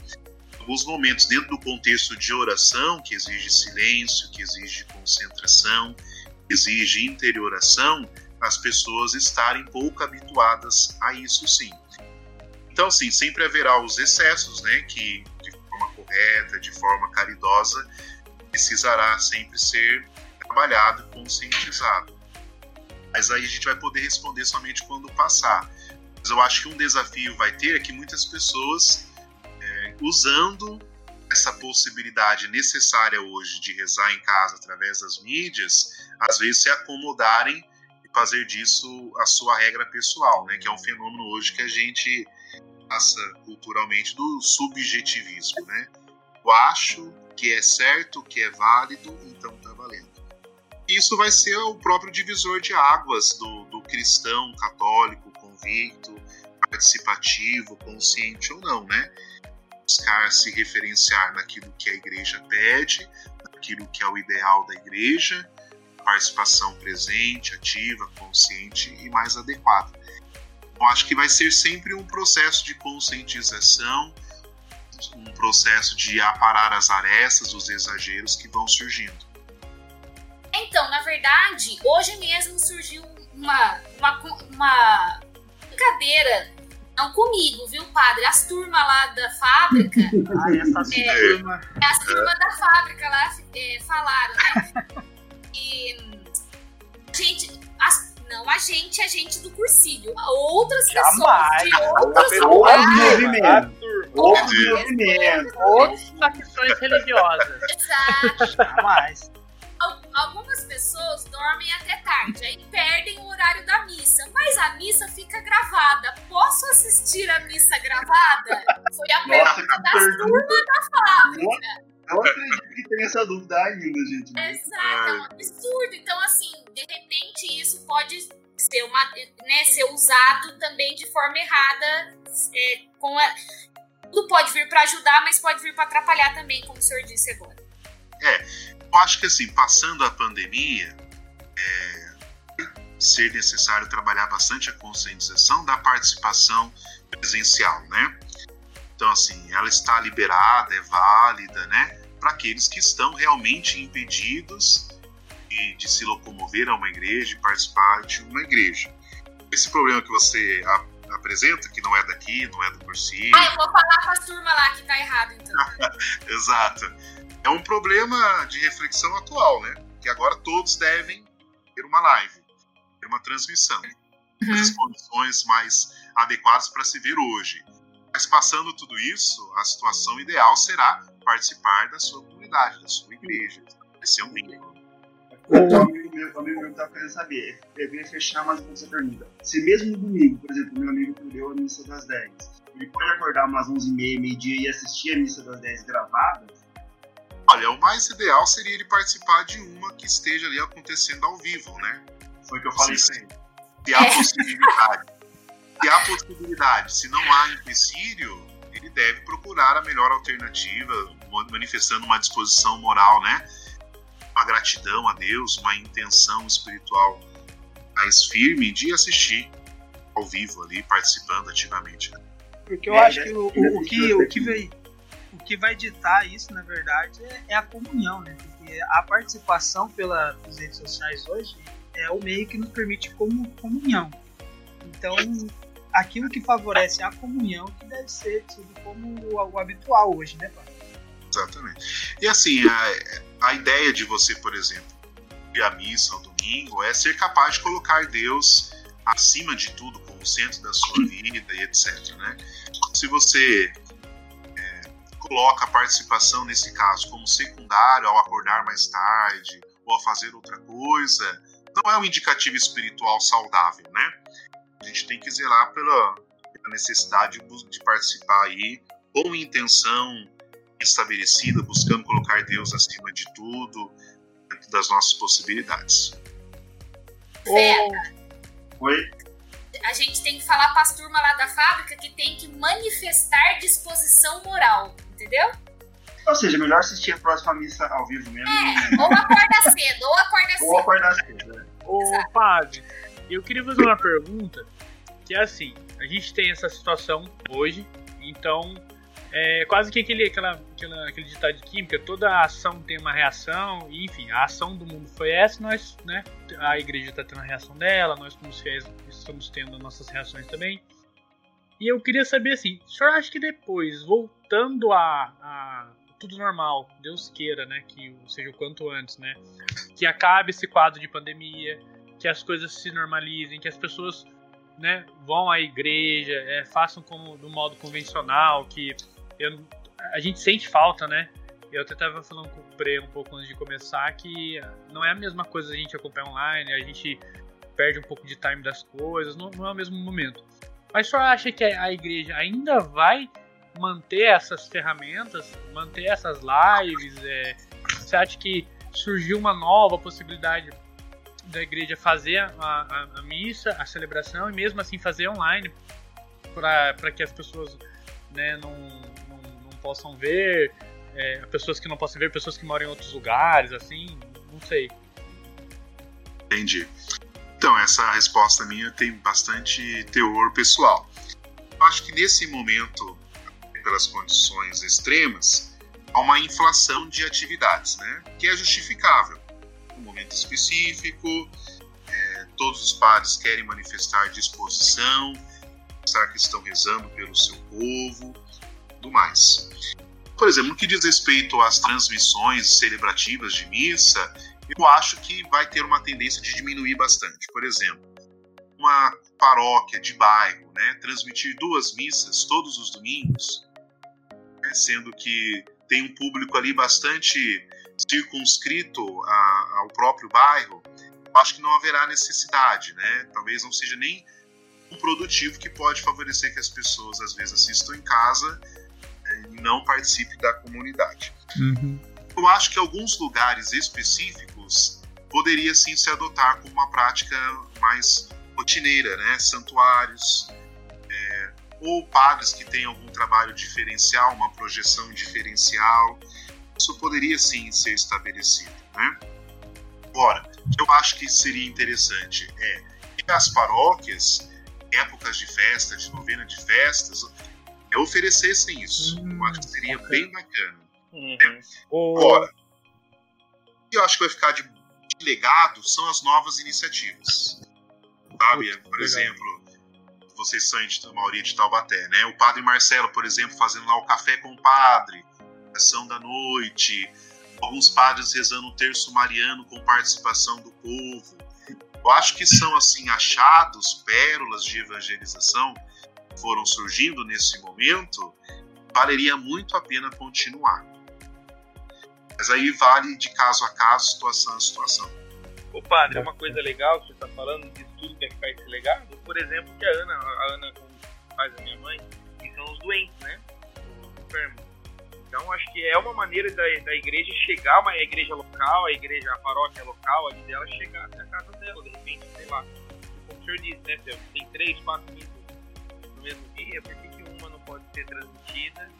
[SPEAKER 2] Alguns momentos dentro do contexto de oração, que exige silêncio, que exige concentração, exige interioração, as pessoas estarem pouco habituadas a isso sim. Então, sim, sempre haverá os excessos, né, que de forma correta, de forma caridosa, precisará sempre ser trabalhado conscientizado. Mas aí a gente vai poder responder somente quando passar. Mas eu acho que um desafio vai ter é que muitas pessoas, usando essa possibilidade necessária hoje de rezar em casa através das mídias, às vezes se acomodarem e fazer disso a sua regra pessoal, né? Que é um fenômeno hoje que a gente passa culturalmente do subjetivismo, né? Eu acho que é certo, que é válido, então tá valendo. Isso vai ser o próprio divisor de águas do, do cristão católico convicto, participativo, consciente ou não, né? Buscar se referenciar naquilo que a igreja pede, naquilo que é o ideal da igreja, participação presente, ativa, consciente e mais adequada. Eu acho que vai ser sempre um processo de conscientização, um processo de aparar as arestas, os exageros que vão surgindo.
[SPEAKER 6] Então, na verdade, hoje mesmo surgiu uma, uma, uma brincadeira não comigo, viu, padre? As turmas lá da fábrica.
[SPEAKER 1] ah, essa é, turma.
[SPEAKER 6] As turmas da fábrica lá é, falaram, né? E. Gente, as, não a gente, a gente do cursilho. Outras
[SPEAKER 1] Jamais.
[SPEAKER 6] pessoas de outros lugares.
[SPEAKER 1] Outros movimentos. Outras facções religiosas.
[SPEAKER 6] Exato.
[SPEAKER 1] Jamais
[SPEAKER 6] algumas pessoas dormem até tarde, aí perdem o horário da missa, mas a missa fica gravada. Posso assistir a missa gravada? Foi a pergunta das turmas da fábrica.
[SPEAKER 5] Não acredito que tenha essa dúvida ainda, gente.
[SPEAKER 6] Exato, é um absurdo. Então, assim, de repente isso pode ser, uma, né, ser usado também de forma errada. É, com a, tudo pode vir para ajudar, mas pode vir para atrapalhar também, como o senhor disse agora.
[SPEAKER 2] É, eu acho que assim, passando a pandemia, é, ser necessário trabalhar bastante a conscientização da participação presencial, né? Então, assim, ela está liberada, é válida, né? Para aqueles que estão realmente impedidos de, de, se locomover a uma igreja, de participar de uma igreja. Esse problema que você a, apresenta, que não é daqui, não é do cursinho.
[SPEAKER 6] Ah, eu vou falar com a turma lá que tá errado, então.
[SPEAKER 2] Exato é um problema de reflexão atual, né? Que agora todos devem ter uma live, ter uma transmissão, uhum. as condições mais adequadas para se ver hoje. Mas passando tudo isso, a situação ideal será participar da sua comunidade, da sua igreja, esse é um vínculo.
[SPEAKER 5] O amigo meu, amigo meu estava querendo saber, eu queria fechar mais uma pergunta. Se mesmo no domingo, por exemplo, meu amigo perdeu a missa das 10, ele pode acordar umas 11h30, meio-dia e assistir a missa das 10 gravada?
[SPEAKER 2] Olha, o mais ideal seria ele participar de uma que esteja ali acontecendo ao vivo, né?
[SPEAKER 5] Foi o que eu falei
[SPEAKER 2] sim, sim. Se há possibilidade. se há possibilidade, se não há empecilho, ele deve procurar a melhor alternativa, manifestando uma disposição moral, né? Uma gratidão a Deus, uma intenção espiritual mais firme de assistir ao vivo ali, participando ativamente. Né?
[SPEAKER 4] Porque eu é, acho que o, o, o que, o que veio que vai ditar isso, na verdade, é, é a comunhão, né? Porque a participação pelas redes sociais hoje é o meio que nos permite como comunhão. Então, aquilo que favorece a comunhão que deve ser tido como algo habitual hoje, né, pai?
[SPEAKER 2] Exatamente. E assim, a, a ideia de você, por exemplo, ir à missa ao domingo é ser capaz de colocar Deus acima de tudo, como centro da sua vida e etc. Né? Se você coloca a participação nesse caso como secundário ao acordar mais tarde ou a fazer outra coisa, não é um indicativo espiritual saudável, né? A gente tem que zelar pela, pela necessidade de participar aí com intenção estabelecida, buscando colocar Deus acima de tudo, dentro das nossas possibilidades.
[SPEAKER 6] Fera.
[SPEAKER 5] Oi?
[SPEAKER 6] A gente tem que falar para as turmas lá da fábrica que tem que manifestar disposição moral, entendeu?
[SPEAKER 5] Ou seja, melhor assistir a próxima missa ao vivo mesmo.
[SPEAKER 6] É, ou acorda cedo, ou acorda cedo.
[SPEAKER 5] Ou acordar cedo, né?
[SPEAKER 1] Ô,
[SPEAKER 6] Exato.
[SPEAKER 1] padre, eu queria fazer uma pergunta, que é assim, a gente tem essa situação hoje, então é quase que aquele, aquela, aquela, aquele ditado de química, toda ação tem uma reação, enfim, a ação do mundo foi essa, nós, né, a igreja está tendo a reação dela, nós como fiéis estamos tendo nossas reações também. E eu queria saber assim, o senhor acha que depois, voltando a, a tudo normal, Deus queira, né, que seja o quanto antes, né, que acabe esse quadro de pandemia, que as coisas se normalizem, que as pessoas, né, vão à igreja, é, façam como do modo convencional, que eu, a gente sente falta, né? Eu até estava falando com o Pre um pouco antes de começar que não é a mesma coisa a gente acompanhar online, a gente perde um pouco de time das coisas, não, não é o mesmo momento. Mas só acha que a igreja ainda vai manter essas ferramentas, manter essas lives? É, você acha que surgiu uma nova possibilidade da igreja fazer a, a, a missa, a celebração e mesmo assim fazer online para que as pessoas né, não, possam ver, é, pessoas que não possam ver, pessoas que moram em outros lugares, assim, não sei.
[SPEAKER 2] Entendi. Então, essa resposta minha tem bastante teor pessoal. Eu acho que nesse momento, pelas condições extremas, há uma inflação de atividades, né? Que é justificável. Um momento específico, é, todos os padres querem manifestar disposição, mostrar que estão rezando pelo seu povo, tudo mais. Por exemplo, no que diz respeito às transmissões celebrativas de missa, eu acho que vai ter uma tendência de diminuir bastante. Por exemplo, uma paróquia de bairro, né, transmitir duas missas todos os domingos, né, sendo que tem um público ali bastante circunscrito a, ao próprio bairro, acho que não haverá necessidade, né? Talvez não seja nem um produtivo que pode favorecer que as pessoas às vezes assistam em casa não participem da comunidade.
[SPEAKER 1] Uhum.
[SPEAKER 2] Eu acho que alguns lugares específicos poderia sim se adotar como uma prática mais rotineira, né? Santuários, é, ou padres que têm algum trabalho diferencial, uma projeção diferencial. Isso poderia sim ser estabelecido, né? Agora, o que eu acho que seria interessante é que as paróquias, épocas de festa, de novena de festas, oferecessem isso. eu acho que seria
[SPEAKER 1] ok.
[SPEAKER 2] bem bacana.
[SPEAKER 3] Uhum.
[SPEAKER 2] Agora, o que eu acho que vai ficar de, de legado são as novas iniciativas. Sabe?
[SPEAKER 1] Puta,
[SPEAKER 2] por
[SPEAKER 1] legal.
[SPEAKER 2] exemplo, vocês são de Mauri de Taubaté, né? O padre Marcelo, por exemplo, fazendo lá o café com o padre, ação da noite, alguns padres rezando o terço mariano com participação do povo. Eu acho que são assim achados, pérolas de evangelização foram surgindo nesse momento, valeria muito a pena continuar. Mas aí vale de caso a caso, situação a situação.
[SPEAKER 3] Ô padre, uma coisa legal que você tá falando de tudo que vai ficar esse legado, por exemplo, que a Ana, a Ana faz a minha mãe, que são os doentes, né? Os enfermos. Então acho que é uma maneira da, da igreja chegar, uma a igreja local, a igreja, a paróquia local ali dela, chegar até a casa dela, de repente, sei lá. Como o senhor disse, né? Tem- três, quatro missas no mesmo dia, por que, que uma não pode ser transmitida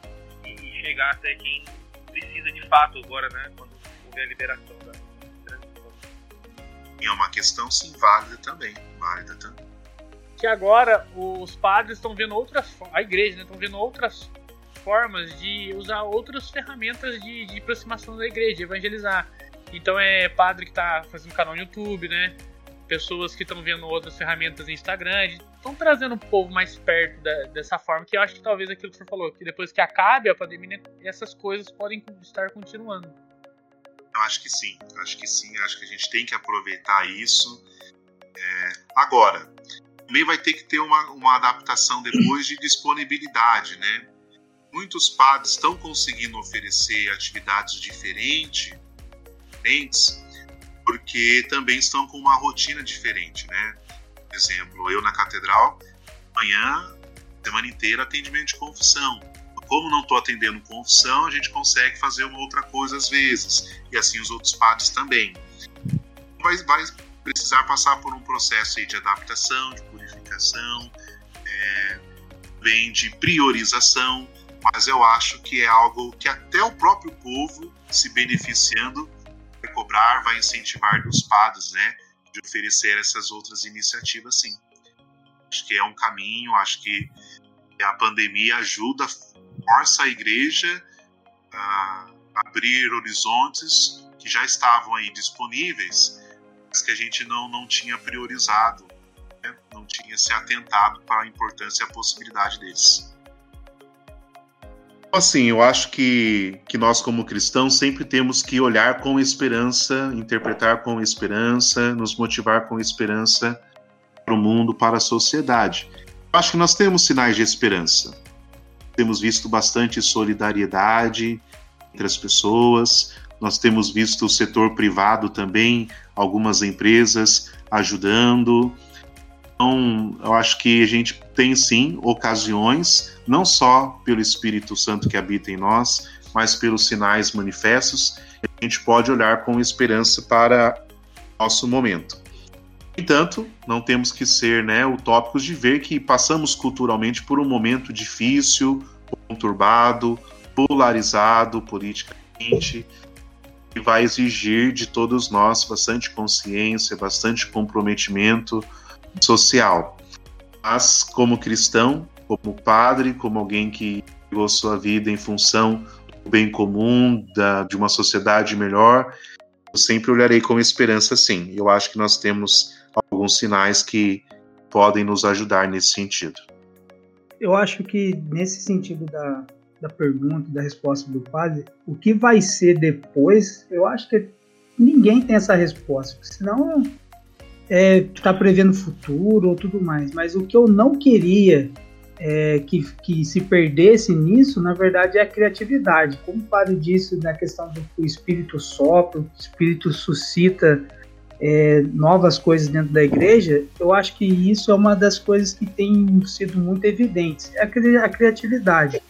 [SPEAKER 3] e chegar até quem precisa de fato agora, né? Quando houver a liberação da transmissão.
[SPEAKER 2] E é uma questão sim válida também, válida também.
[SPEAKER 1] que agora os padres estão vendo outras a igreja né, estão vendo outras formas de usar outras ferramentas de, de aproximação da igreja, de evangelizar. Então é padre que está fazendo canal no YouTube, né? Pessoas que estão vendo outras ferramentas no Instagram, estão trazendo o povo mais perto da- dessa forma, que eu acho que talvez aquilo que você falou, que depois que acabe a pandemia, essas coisas podem estar continuando.
[SPEAKER 2] Eu acho que sim, acho que sim, acho que a gente tem que aproveitar isso. É, agora, também vai ter que ter uma, uma adaptação depois de disponibilidade, né? Muitos padres estão conseguindo oferecer atividades diferentes, diferentes, porque também estão com uma rotina diferente, né? Por exemplo, eu na catedral, amanhã, semana inteira, atendimento de confissão. Como não estou atendendo confissão, a gente consegue fazer uma outra coisa às vezes, e assim os outros padres também. Vai, vai precisar passar por um processo de adaptação, de purificação, é, vem de priorização, mas eu acho que é algo que até o próprio povo se beneficiando cobrar, vai incentivar dos padres, né, de oferecer essas outras iniciativas, sim. Acho que é um caminho, acho que a pandemia ajuda, força a igreja a abrir horizontes que já estavam aí disponíveis, mas que a gente não, não tinha priorizado, né? não tinha se atentado para a importância e a possibilidade deles. Assim, eu acho que, que nós, como cristãos, sempre temos que olhar com esperança, interpretar com esperança, nos motivar com esperança para o mundo, para a sociedade. Eu acho que nós temos sinais de esperança. Temos visto bastante solidariedade entre as pessoas, nós temos visto o setor privado também, algumas empresas ajudando. Então, eu acho que a gente tem sim ocasiões, não só pelo Espírito Santo que habita em nós, mas pelos sinais manifestos, a gente pode olhar com esperança para nosso momento. No entanto, não temos que ser né, utópicos de ver que passamos culturalmente por um momento difícil, conturbado, polarizado politicamente, que vai exigir de todos nós bastante consciência, bastante comprometimento social. Mas, como cristão, como padre, como alguém que entregou sua vida em função do bem comum, da, de uma sociedade melhor, eu sempre olharei com esperança, sim. Eu acho que nós temos alguns sinais que podem nos ajudar nesse sentido.
[SPEAKER 4] Eu acho que nesse sentido da, da pergunta, da resposta do padre, o que vai ser depois, eu acho que ninguém tem essa resposta, senão é, tá prevendo o futuro ou tudo mais. Mas o que eu não queria é, que, que se perdesse nisso, na verdade, é a criatividade. Como o padre disse na questão do o espírito sopra, o espírito suscita é, novas coisas dentro da igreja, eu acho que isso é uma das coisas que tem sido muito evidentes, é a criatividade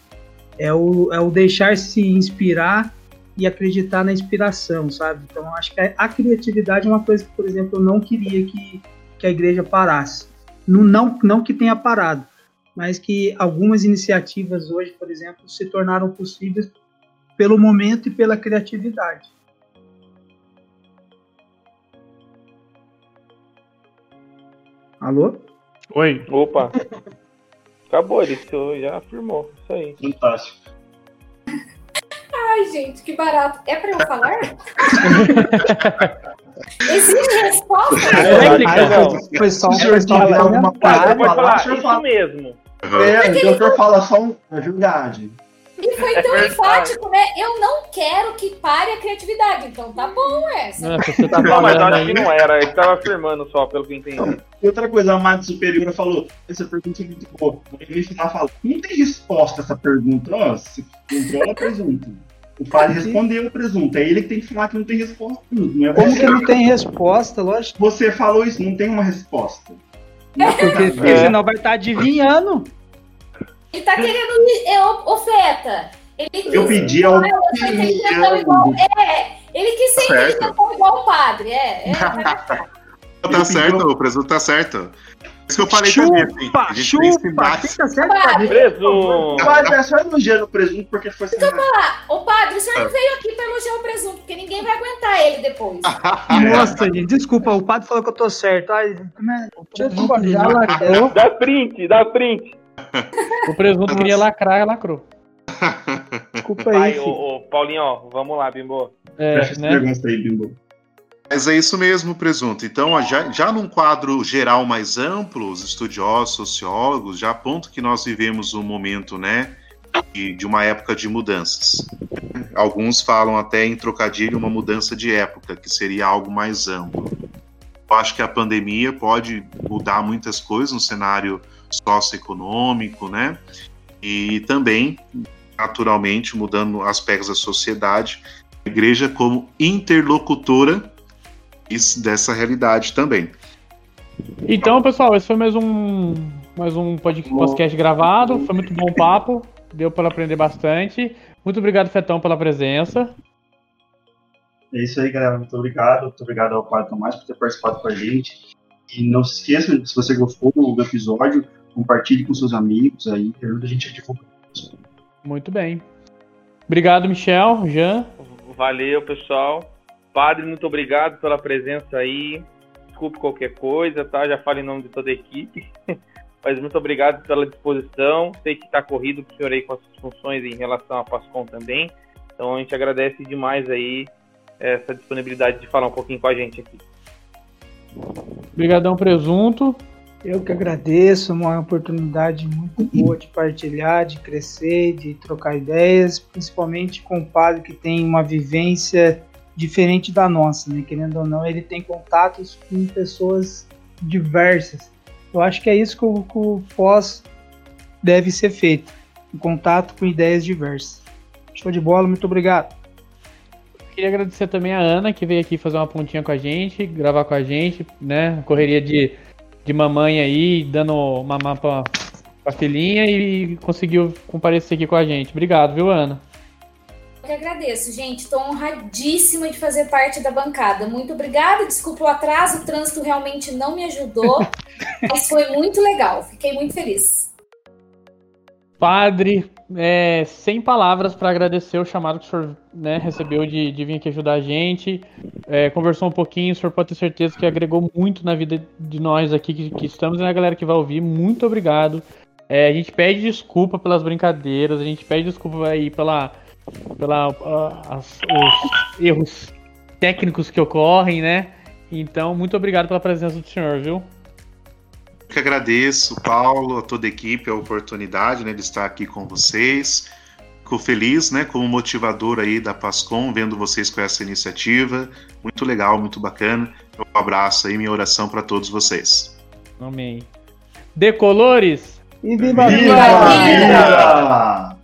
[SPEAKER 4] é o, é o deixar se inspirar e acreditar na inspiração, sabe? Então, acho que a, criatividade é uma coisa que, por exemplo, eu não queria que, que a igreja parasse. Não, não, não que tenha parado, mas que algumas iniciativas hoje, por exemplo, se tornaram possíveis pelo momento e pela criatividade. Alô?
[SPEAKER 7] Oi. Opa. Acabou, ele já afirmou. Isso aí.
[SPEAKER 5] Fantástico.
[SPEAKER 6] Ai, gente, que barato. É pra eu falar? Existe resposta?
[SPEAKER 5] É, Foi só um pessoal alguma
[SPEAKER 7] coisa. Pode falar, isso mesmo.
[SPEAKER 5] É, o doutor fala só um, a verdade.
[SPEAKER 6] E foi tão é enfático, né? Eu não quero que pare a criatividade. Então tá bom essa.
[SPEAKER 7] Não, você tá não, mas acho que não era. Ele tava afirmando só, pelo que entendi.
[SPEAKER 5] E outra coisa, a Mad Superior falou: essa pergunta é muito boa. Ele falou: não tem resposta essa pergunta. Ó, se controla a pergunta. O pai respondeu a pergunta. É ele que tem que falar que não tem resposta. Não
[SPEAKER 4] é Como que não tem resposta, lógico?
[SPEAKER 5] Você falou isso, não tem uma resposta.
[SPEAKER 4] Porque, porque é. senão vai estar tá adivinhando.
[SPEAKER 6] Ele tá querendo. Eu, Feta. Ele quis,
[SPEAKER 5] eu pedi
[SPEAKER 6] ao. É, ele quis ser tá interpretação igual o padre. É, é,
[SPEAKER 2] tá certo, o presunto tá certo. Isso que eu falei chupa, também, assim. A gente chupa,
[SPEAKER 4] fica certo, padre.
[SPEAKER 7] Presunto.
[SPEAKER 5] Padre, é só elogiando o presunto porque foi
[SPEAKER 6] assim. Eu falar. Ô, padre, o senhor não veio aqui pra elogiar o presunto, porque ninguém vai aguentar ele depois.
[SPEAKER 4] Nossa, gente, desculpa, o padre falou que eu tô certo. Ai,
[SPEAKER 7] eu já lacrou. Dá print, dá print. O presunto queria lacrar, lacrou.
[SPEAKER 4] Desculpa aí.
[SPEAKER 7] Ô, ô, Paulinho, ó, vamos lá, Bimbo.
[SPEAKER 5] É, né? pergunta aí, Bimbo.
[SPEAKER 2] Mas é isso mesmo, presunto. Então, já, já num quadro geral mais amplo, os estudiosos, sociólogos já apontam que nós vivemos um momento, né, de, de uma época de mudanças. Alguns falam até em trocadilho uma mudança de época, que seria algo mais amplo. Eu acho que a pandemia pode mudar muitas coisas no cenário socioeconômico, né? E também, naturalmente, mudando aspectos da sociedade, a igreja como interlocutora dessa realidade também.
[SPEAKER 7] Então, pessoal, esse foi mais um mais um podcast gravado. Foi muito bom o papo. Deu para aprender bastante. Muito obrigado, Fetão, pela presença.
[SPEAKER 5] É isso aí, galera. Muito obrigado. Muito obrigado ao Padre Tomás por ter participado com a gente. E não se esqueça, se você gostou do episódio, compartilhe com seus amigos aí, ajuda a gente a divulgar.
[SPEAKER 1] Muito bem. Obrigado, Michel, Jean.
[SPEAKER 3] Valeu, pessoal. Padre, muito obrigado pela presença aí. Desculpe qualquer coisa, tá? Já falo em nome de toda a equipe. Mas muito obrigado pela disposição. Sei que está corrido para o senhor aí com as funções em relação à Pascom também. Então a gente agradece demais aí essa disponibilidade de falar um pouquinho com a gente aqui.
[SPEAKER 1] Obrigadão, Presunto.
[SPEAKER 4] Eu que agradeço, uma oportunidade muito boa de partilhar, de crescer, de trocar ideias, principalmente com o padre que tem uma vivência diferente da nossa, né? Querendo ou não, ele tem contatos com pessoas diversas. Eu acho que é isso que o, que o pós deve ser feito, em contato com ideias diversas. Show de bola, muito obrigado.
[SPEAKER 1] Queria agradecer também a Ana que veio aqui fazer uma pontinha com a gente, gravar com a gente, né? Correria de, de mamãe aí, dando mamar pra, pra filhinha e conseguiu comparecer aqui com a gente. Obrigado, viu, Ana?
[SPEAKER 6] Que agradeço, gente. Estou honradíssima de fazer parte da bancada. Muito obrigada. Desculpa o atraso, o trânsito realmente não me ajudou, mas foi muito legal. Fiquei muito feliz.
[SPEAKER 1] Padre, é, sem palavras para agradecer o chamado que o senhor né, recebeu de, de, vir aqui ajudar a gente. É, conversou um pouquinho, o senhor pode ter certeza que agregou muito na vida de nós aqui que, que estamos e na galera que vai ouvir. Muito obrigado. É, a gente pede desculpa pelas brincadeiras, a gente pede desculpa aí pela, pela uh, as, os erros técnicos que ocorrem, né? Então, muito obrigado pela presença do senhor, viu?
[SPEAKER 2] que agradeço, Paulo, a toda a equipe, a oportunidade né, de estar aqui com vocês. Fico feliz, né, como motivador aí da Pascom, vendo vocês com essa iniciativa. Muito legal, muito bacana. Um abraço aí, minha oração para todos vocês.
[SPEAKER 1] Amém. Decolores!
[SPEAKER 4] E viva,
[SPEAKER 5] viva a vida!